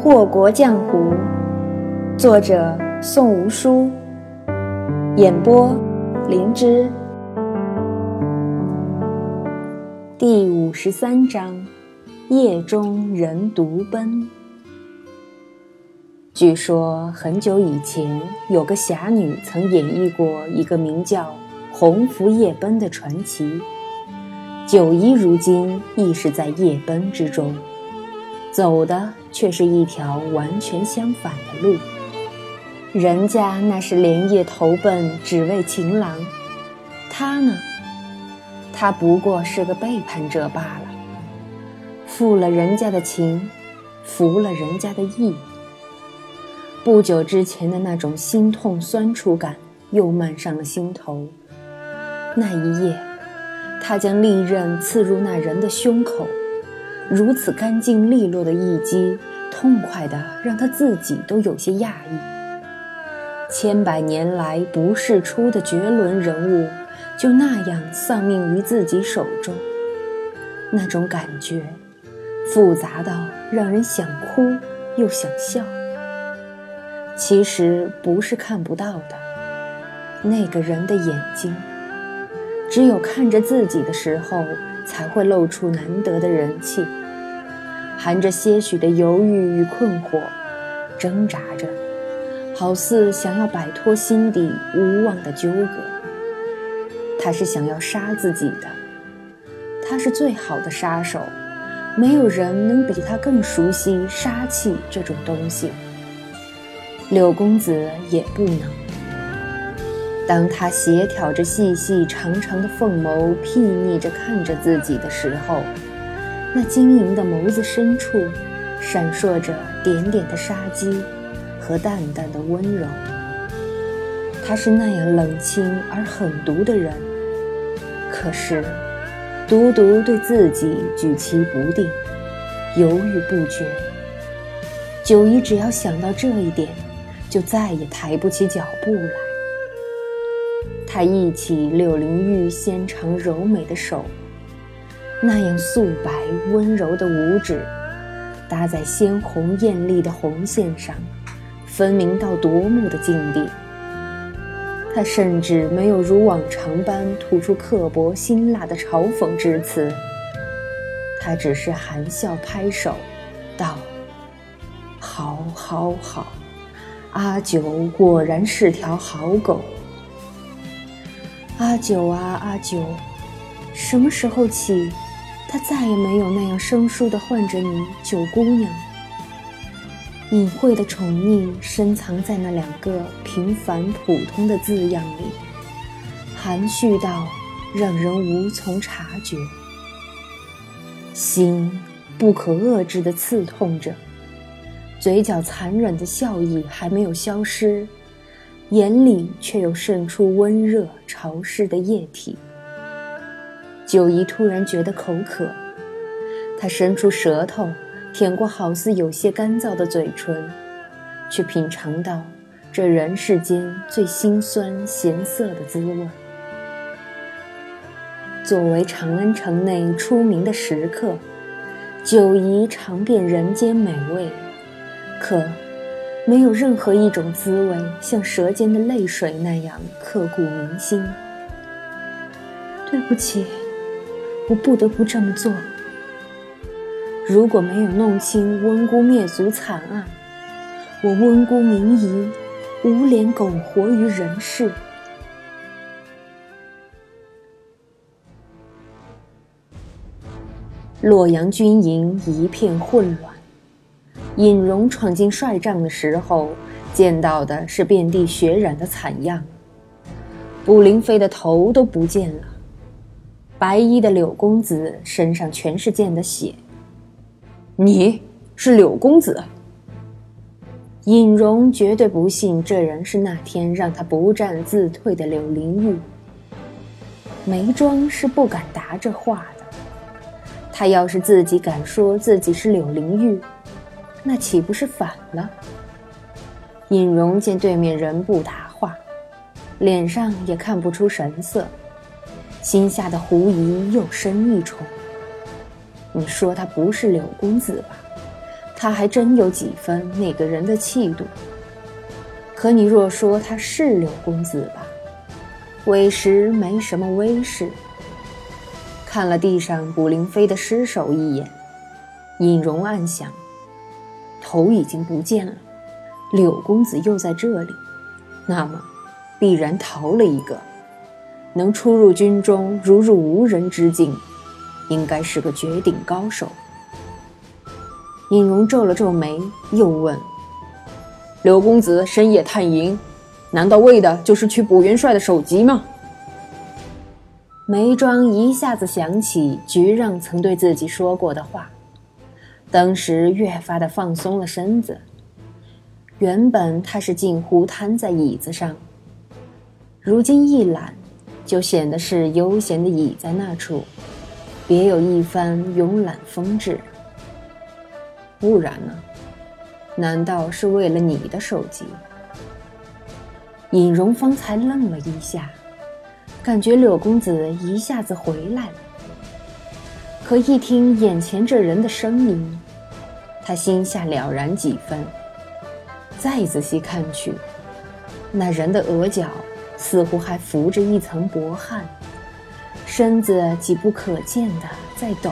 祸国江湖，作者宋无书，演播灵芝。第五十三章：夜中人独奔。据说很久以前，有个侠女曾演绎过一个名叫《鸿福夜奔》的传奇。九姨如今亦是在夜奔之中，走的却是一条完全相反的路。人家那是连夜投奔，只为情郎；他呢，他不过是个背叛者罢了，负了人家的情，服了人家的意。不久之前的那种心痛酸楚感又漫上了心头。那一夜。他将利刃刺入那人的胸口，如此干净利落的一击，痛快的让他自己都有些讶异。千百年来不世出的绝伦人物，就那样丧命于自己手中，那种感觉复杂到让人想哭又想笑。其实不是看不到的，那个人的眼睛。只有看着自己的时候，才会露出难得的人气，含着些许的犹豫与困惑，挣扎着，好似想要摆脱心底无望的纠葛。他是想要杀自己的，他是最好的杀手，没有人能比他更熟悉杀气这种东西。柳公子也不能。当他斜挑着细细长长的凤眸，睥睨着看着自己的时候，那晶莹的眸子深处，闪烁着点点的杀机和淡淡的温柔。他是那样冷清而狠毒的人，可是，独独对自己举棋不定，犹豫不决。九姨只要想到这一点，就再也抬不起脚步来。他忆起柳灵玉纤长柔美的手，那样素白温柔的五指，搭在鲜红艳丽的红线上，分明到夺目的境地。他甚至没有如往常般吐出刻薄辛辣的嘲讽之词，他只是含笑拍手，道：“好，好，好，阿九果然是条好狗。”阿九啊，阿九，什么时候起，他再也没有那样生疏地唤着你“九姑娘”？隐晦的宠溺深藏在那两个平凡普通的字样里，含蓄到让人无从察觉。心不可遏制地刺痛着，嘴角残忍的笑意还没有消失。眼里却又渗出温热潮湿的液体。九姨突然觉得口渴，她伸出舌头舔过好似有些干燥的嘴唇，却品尝到这人世间最辛酸咸涩的滋味。作为长安城内出名的食客，九姨尝遍人间美味，可。没有任何一种滋味像舌尖的泪水那样刻骨铭心。对不起，我不得不这么做。如果没有弄清温姑灭族惨案，我温姑明仪无脸苟活于人世。洛阳军营一片混乱。尹荣闯进帅帐的时候，见到的是遍地血染的惨样。卜灵飞的头都不见了，白衣的柳公子身上全是溅的血。你是柳公子？尹荣绝对不信这人是那天让他不战自退的柳灵玉。眉庄是不敢答这话的，他要是自己敢说自己是柳灵玉。那岂不是反了？尹荣见对面人不答话，脸上也看不出神色，心下的狐疑又深一重。你说他不是柳公子吧？他还真有几分那个人的气度。可你若说他是柳公子吧，委实没什么威势。看了地上卜灵飞的尸首一眼，尹荣暗想：头已经不见了，柳公子又在这里，那么必然逃了一个。能出入军中如入无人之境，应该是个绝顶高手。尹荣皱了皱眉，又问：“柳公子深夜探营，难道为的就是去捕元帅的首级吗？”眉庄一下子想起菊让曾对自己说过的话，当时越发的放松了身子。原本他是近乎瘫在椅子上，如今一懒，就显得是悠闲的倚在那处，别有一番慵懒风致。不然呢？难道是为了你的手机？尹荣方才愣了一下，感觉柳公子一下子回来了。可一听眼前这人的声音，他心下了然几分。再仔细看去，那人的额角似乎还浮着一层薄汗，身子几不可见的在抖。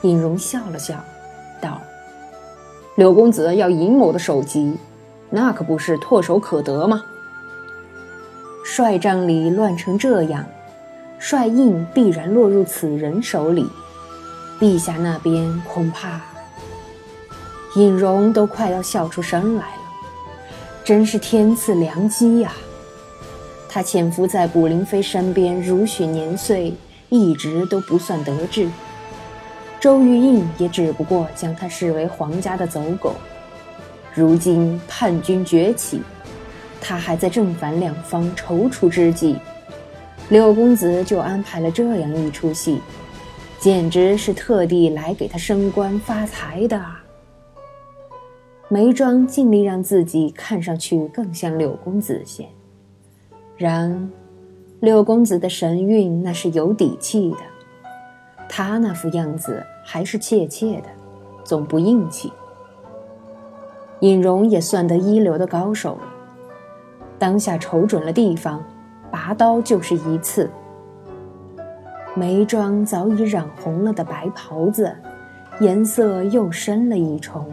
尹荣笑了笑。道：“柳公子要尹某的首级，那可不是唾手可得吗？帅帐里乱成这样，帅印必然落入此人手里。陛下那边恐怕……”尹荣都快要笑出声来了，真是天赐良机呀！他潜伏在卜灵妃身边如许年岁，一直都不算得志。周玉印也只不过将他视为皇家的走狗，如今叛军崛起，他还在正反两方踌躇之际，柳公子就安排了这样一出戏，简直是特地来给他升官发财的。眉庄尽力让自己看上去更像柳公子些，然柳公子的神韵那是有底气的。他那副样子还是怯怯的，总不硬气。尹荣也算得一流的高手了，当下瞅准了地方，拔刀就是一刺。眉庄早已染红了的白袍子，颜色又深了一重。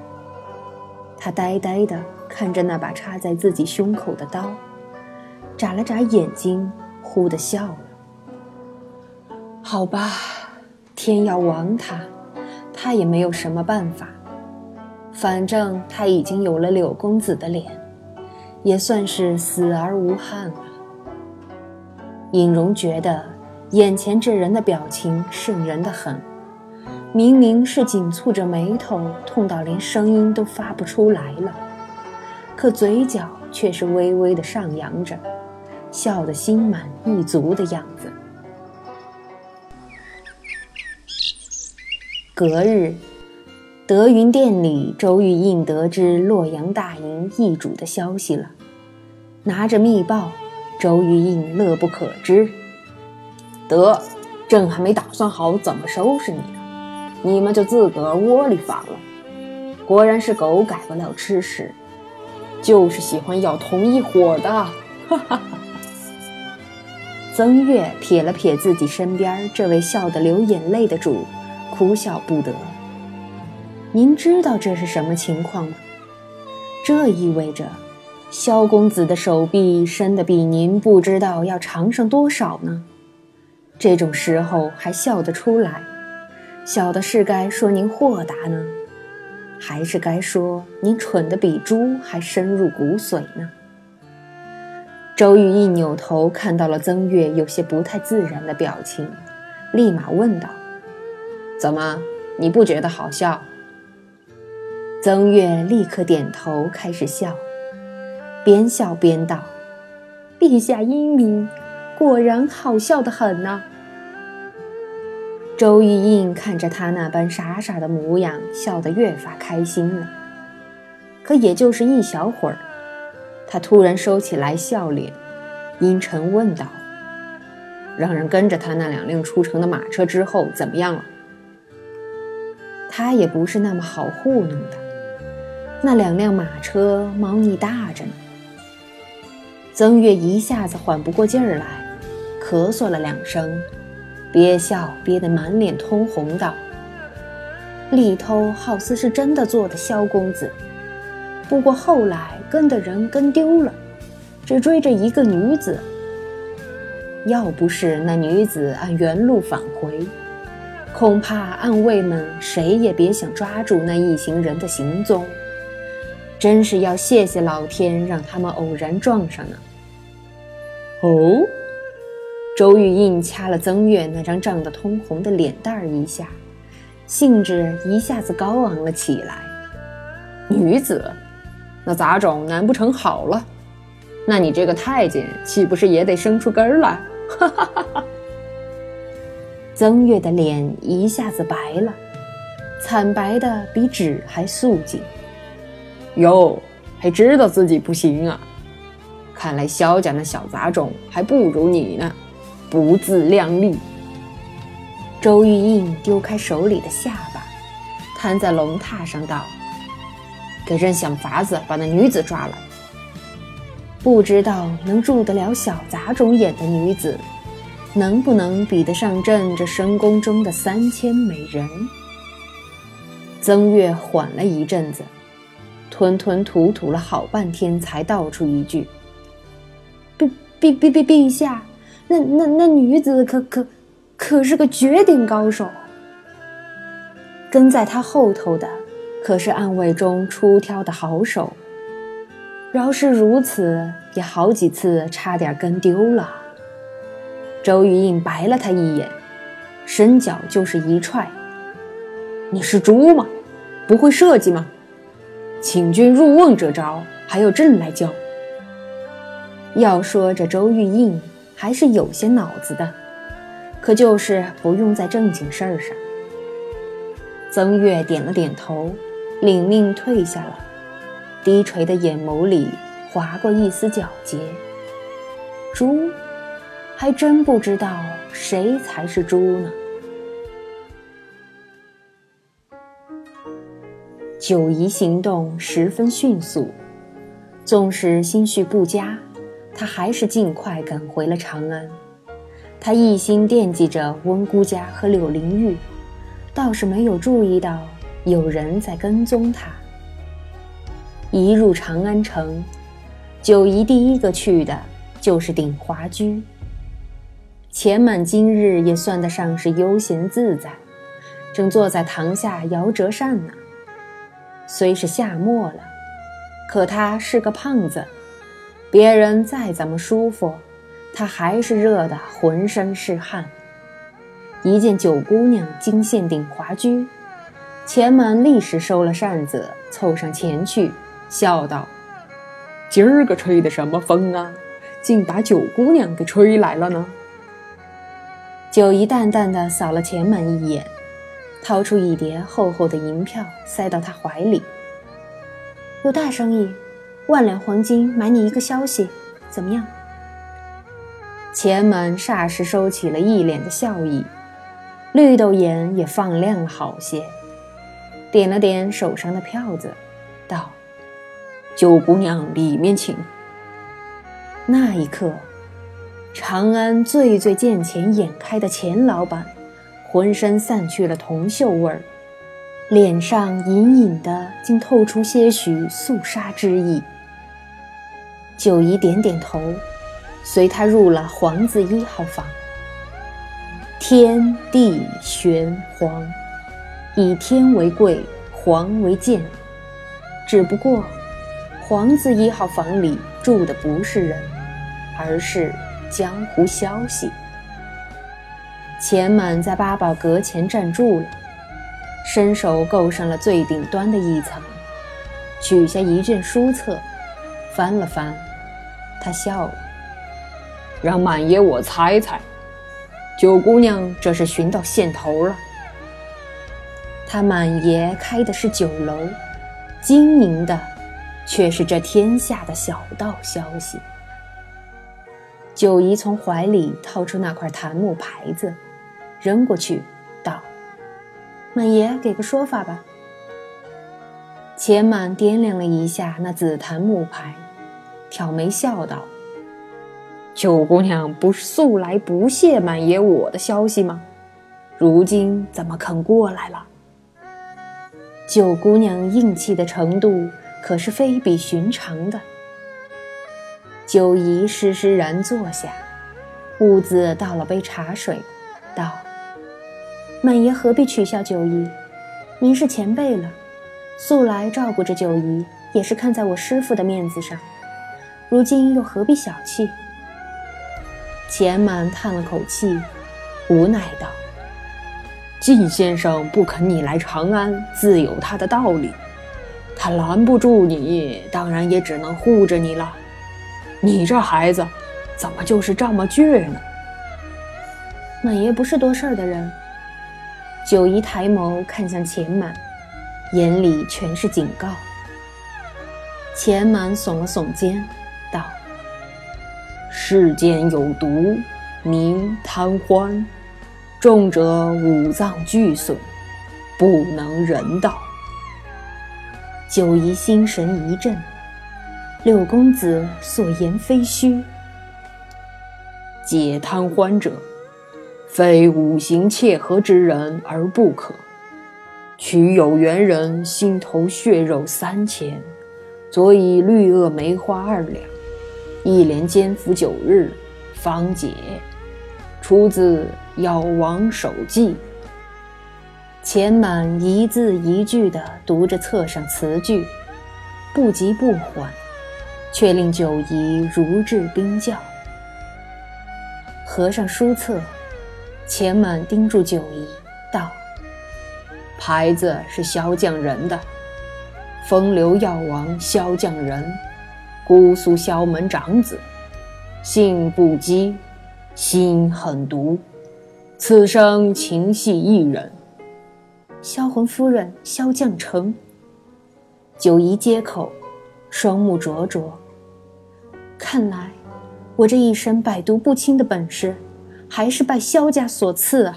他呆呆地看着那把插在自己胸口的刀，眨了眨眼睛，忽地笑了。好吧。天要亡他，他也没有什么办法。反正他已经有了柳公子的脸，也算是死而无憾了。尹荣觉得眼前这人的表情瘆人的很，明明是紧蹙着眉头，痛到连声音都发不出来了，可嘴角却是微微的上扬着，笑得心满意足的样子。隔日，德云殿里，周玉印得知洛阳大营易主的消息了，拿着密报，周玉印乐不可支。得，朕还没打算好怎么收拾你呢，你们就自个儿窝里反了。果然是狗改不了吃屎，就是喜欢咬同一伙的。哈哈哈！曾月撇了撇自己身边这位笑得流眼泪的主。哭笑不得。您知道这是什么情况吗？这意味着，萧公子的手臂伸得比您不知道要长上多少呢。这种时候还笑得出来，小的是该说您豁达呢，还是该说您蠢得比猪还深入骨髓呢？周瑜一扭头，看到了曾月有些不太自然的表情，立马问道。怎么，你不觉得好笑？曾月立刻点头，开始笑，边笑边道：“陛下英明，果然好笑的很呢。”周玉印看着他那般傻傻的模样，笑得越发开心了。可也就是一小会儿，他突然收起来笑脸，阴沉问道：“让人跟着他那两辆出城的马车之后，怎么样了？”他也不是那么好糊弄的。那两辆马车猫腻大着呢。曾月一下子缓不过劲儿来，咳嗽了两声，憋笑憋得满脸通红，道：“里头好似是真的做的萧公子，不过后来跟的人跟丢了，只追着一个女子。要不是那女子按原路返回。”恐怕暗卫们谁也别想抓住那一行人的行踪，真是要谢谢老天让他们偶然撞上呢。哦，周玉印掐了曾月那张涨得通红的脸蛋儿一下，兴致一下子高昂了起来。女子，那杂种难不成好了？那你这个太监岂不是也得生出根儿来？哈哈哈哈！曾月的脸一下子白了，惨白的比纸还素净。哟，还知道自己不行啊？看来萧家那小杂种还不如你呢，不自量力。周玉印丢开手里的下巴，瘫在龙榻上道：“给朕想法子把那女子抓来。不知道能入得了小杂种眼的女子。”能不能比得上朕这深宫中的三千美人？曾月缓了一阵子，吞吞吐吐了好半天，才道出一句：“陛陛陛陛陛下，那那那女子可可可是个绝顶高手。跟在他后头的可是暗卫中出挑的好手。饶是如此，也好几次差点跟丢了。”周玉印白了他一眼，伸脚就是一踹。你是猪吗？不会设计吗？请君入瓮这招还要朕来教？要说这周玉印还是有些脑子的，可就是不用在正经事儿上。曾月点了点头，领命退下了，低垂的眼眸里划过一丝皎洁。猪。还真不知道谁才是猪呢。九姨行动十分迅速，纵使心绪不佳，她还是尽快赶回了长安。她一心惦记着温姑家和柳灵玉，倒是没有注意到有人在跟踪她。一入长安城，九姨第一个去的就是鼎华居。钱满今日也算得上是悠闲自在，正坐在堂下摇折扇呢。虽是夏末了，可他是个胖子，别人再怎么舒服，他还是热得浑身是汗。一见九姑娘金线顶华居，钱满立时收了扇子，凑上前去，笑道：“今儿个吹的什么风啊？竟把九姑娘给吹来了呢？”九姨淡淡的扫了钱满一眼，掏出一叠厚厚的银票塞到他怀里。有大生意，万两黄金买你一个消息，怎么样？钱满霎时收起了一脸的笑意，绿豆眼也放亮了好些，点了点手上的票子，道：“九姑娘里面请。”那一刻。长安最最见钱眼开的钱老板，浑身散去了铜锈味儿，脸上隐隐的竟透出些许肃杀之意。九姨点点头，随他入了皇字一号房。天地玄黄，以天为贵，黄为贱。只不过，皇字一号房里住的不是人，而是。江湖消息，钱满在八宝阁前站住了，伸手够上了最顶端的一层，取下一卷书册，翻了翻，他笑了，让满爷我猜猜，九姑娘这是寻到线头了。他满爷开的是酒楼，经营的却是这天下的小道消息。九姨从怀里掏出那块檀木牌子，扔过去，道：“满爷给个说法吧。钱满掂量了一下那紫檀木牌，挑眉笑道：“九姑娘不是素来不屑满爷我的消息吗？如今怎么肯过来了？”九姑娘硬气的程度可是非比寻常的。九姨施施然坐下，兀自倒了杯茶水，道。满爷何必取笑九姨？您是前辈了，素来照顾着九姨，也是看在我师父的面子上。如今又何必小气？钱满叹了口气，无奈道：“季先生不肯你来长安，自有他的道理。他拦不住你，当然也只能护着你了。你这孩子，怎么就是这么倔呢？”满爷不是多事儿的人。九姨抬眸看向钱满，眼里全是警告。钱满耸了耸肩，道：“世间有毒，名贪欢，重者五脏俱损，不能人道。”九姨心神一震，六公子所言非虚，解贪欢者。非五行切合之人而不可。取有缘人心头血肉三千，佐以绿萼梅花二两，一连煎服九日，方解。出自《药王手记》。钱满一字一句地读着册上词句，不急不缓，却令九姨如置冰窖。合上书册。钱满叮嘱九姨道：“牌子是萧将人的，风流药王萧将人，姑苏萧门长子，性不羁，心狠毒，此生情系一人。销魂夫人萧将成。”九姨接口，双目灼灼。看来，我这一身百毒不侵的本事。还是拜萧家所赐啊！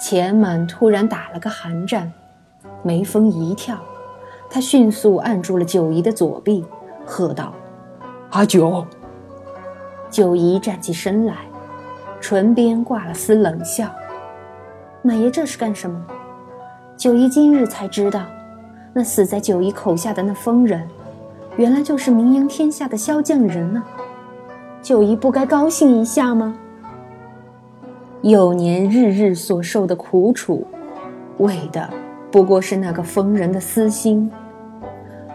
钱满突然打了个寒战，眉峰一跳，他迅速按住了九姨的左臂，喝道：“阿九！”九姨站起身来，唇边挂了丝冷笑：“满爷这是干什么？”九姨今日才知道，那死在九姨口下的那疯人，原来就是名扬天下的萧将人呢。九姨不该高兴一下吗？幼年日日所受的苦楚，为的不过是那个疯人的私心，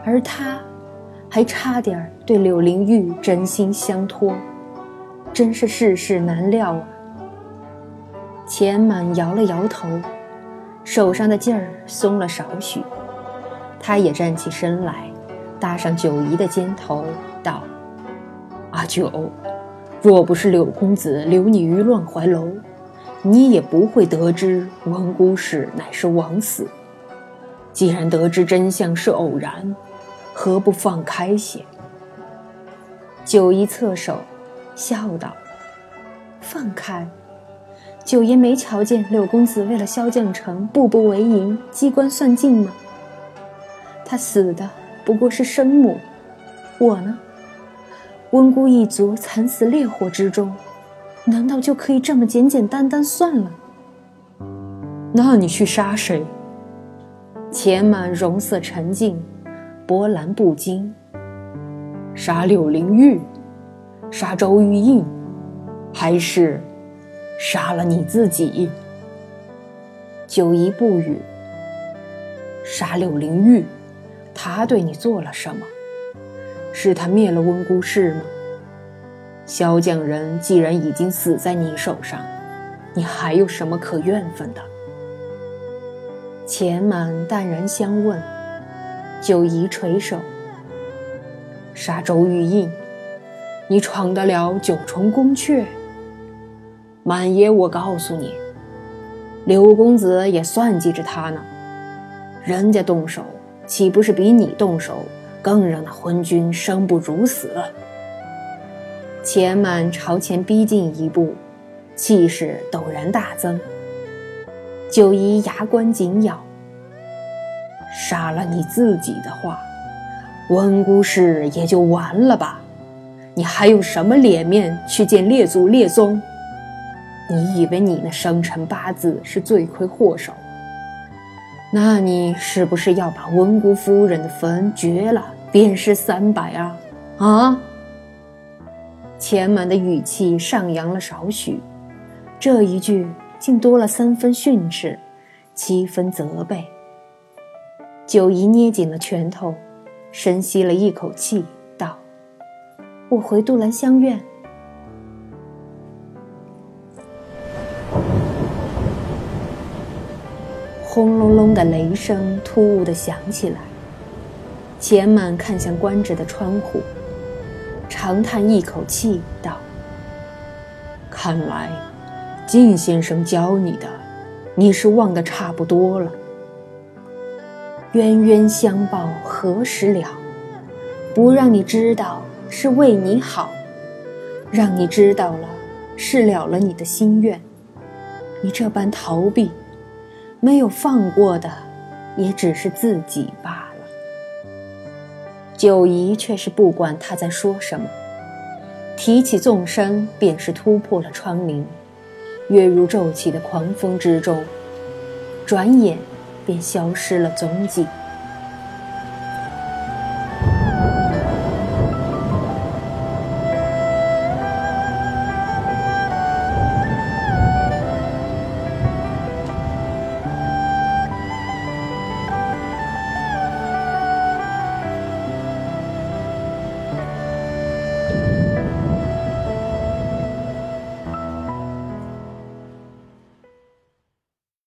而他，还差点对柳灵玉真心相托，真是世事难料啊！钱满摇了摇头，手上的劲儿松了少许，他也站起身来，搭上九姨的肩头，道。阿九，若不是柳公子留你于乱怀楼，你也不会得知温姑氏乃是枉死。既然得知真相是偶然，何不放开些？九姨侧手，笑道：“放开？九爷没瞧见柳公子为了萧将成步步为营，机关算尽吗？他死的不过是生母，我呢？”温姑一族惨死烈火之中，难道就可以这么简简单单算了？那你去杀谁？钱满容色沉静，波澜不惊。杀柳灵玉，杀周玉印，还是杀了你自己？九姨不语。杀柳灵玉，他对你做了什么？是他灭了温姑氏吗？萧将人既然已经死在你手上，你还有什么可怨愤的？钱满淡然相问，九姨垂首。杀周玉印，你闯得了九重宫阙？满爷，我告诉你，刘公子也算计着他呢。人家动手，岂不是比你动手？更让那昏君生不如死。钱满朝前逼近一步，气势陡然大增。九姨牙关紧咬，杀了你自己的话，温姑氏也就完了吧？你还有什么脸面去见列祖列宗？你以为你那生辰八字是罪魁祸首？那你是不是要把温姑夫人的坟掘了，鞭尸三百啊？啊！钱满的语气上扬了少许，这一句竟多了三分训斥，七分责备。九姨捏紧了拳头，深吸了一口气，道：“我回杜兰香院。”轰隆隆的雷声突兀的响起来。钱满看向关着的窗户，长叹一口气，道：“看来，靳先生教你的，你是忘得差不多了。冤冤相报何时了？不让你知道是为你好，让你知道了是了了你的心愿。你这般逃避。”没有放过的，也只是自己罢了。九姨却是不管他在说什么，提起纵身便是突破了窗棂，跃入骤起的狂风之中，转眼便消失了踪迹。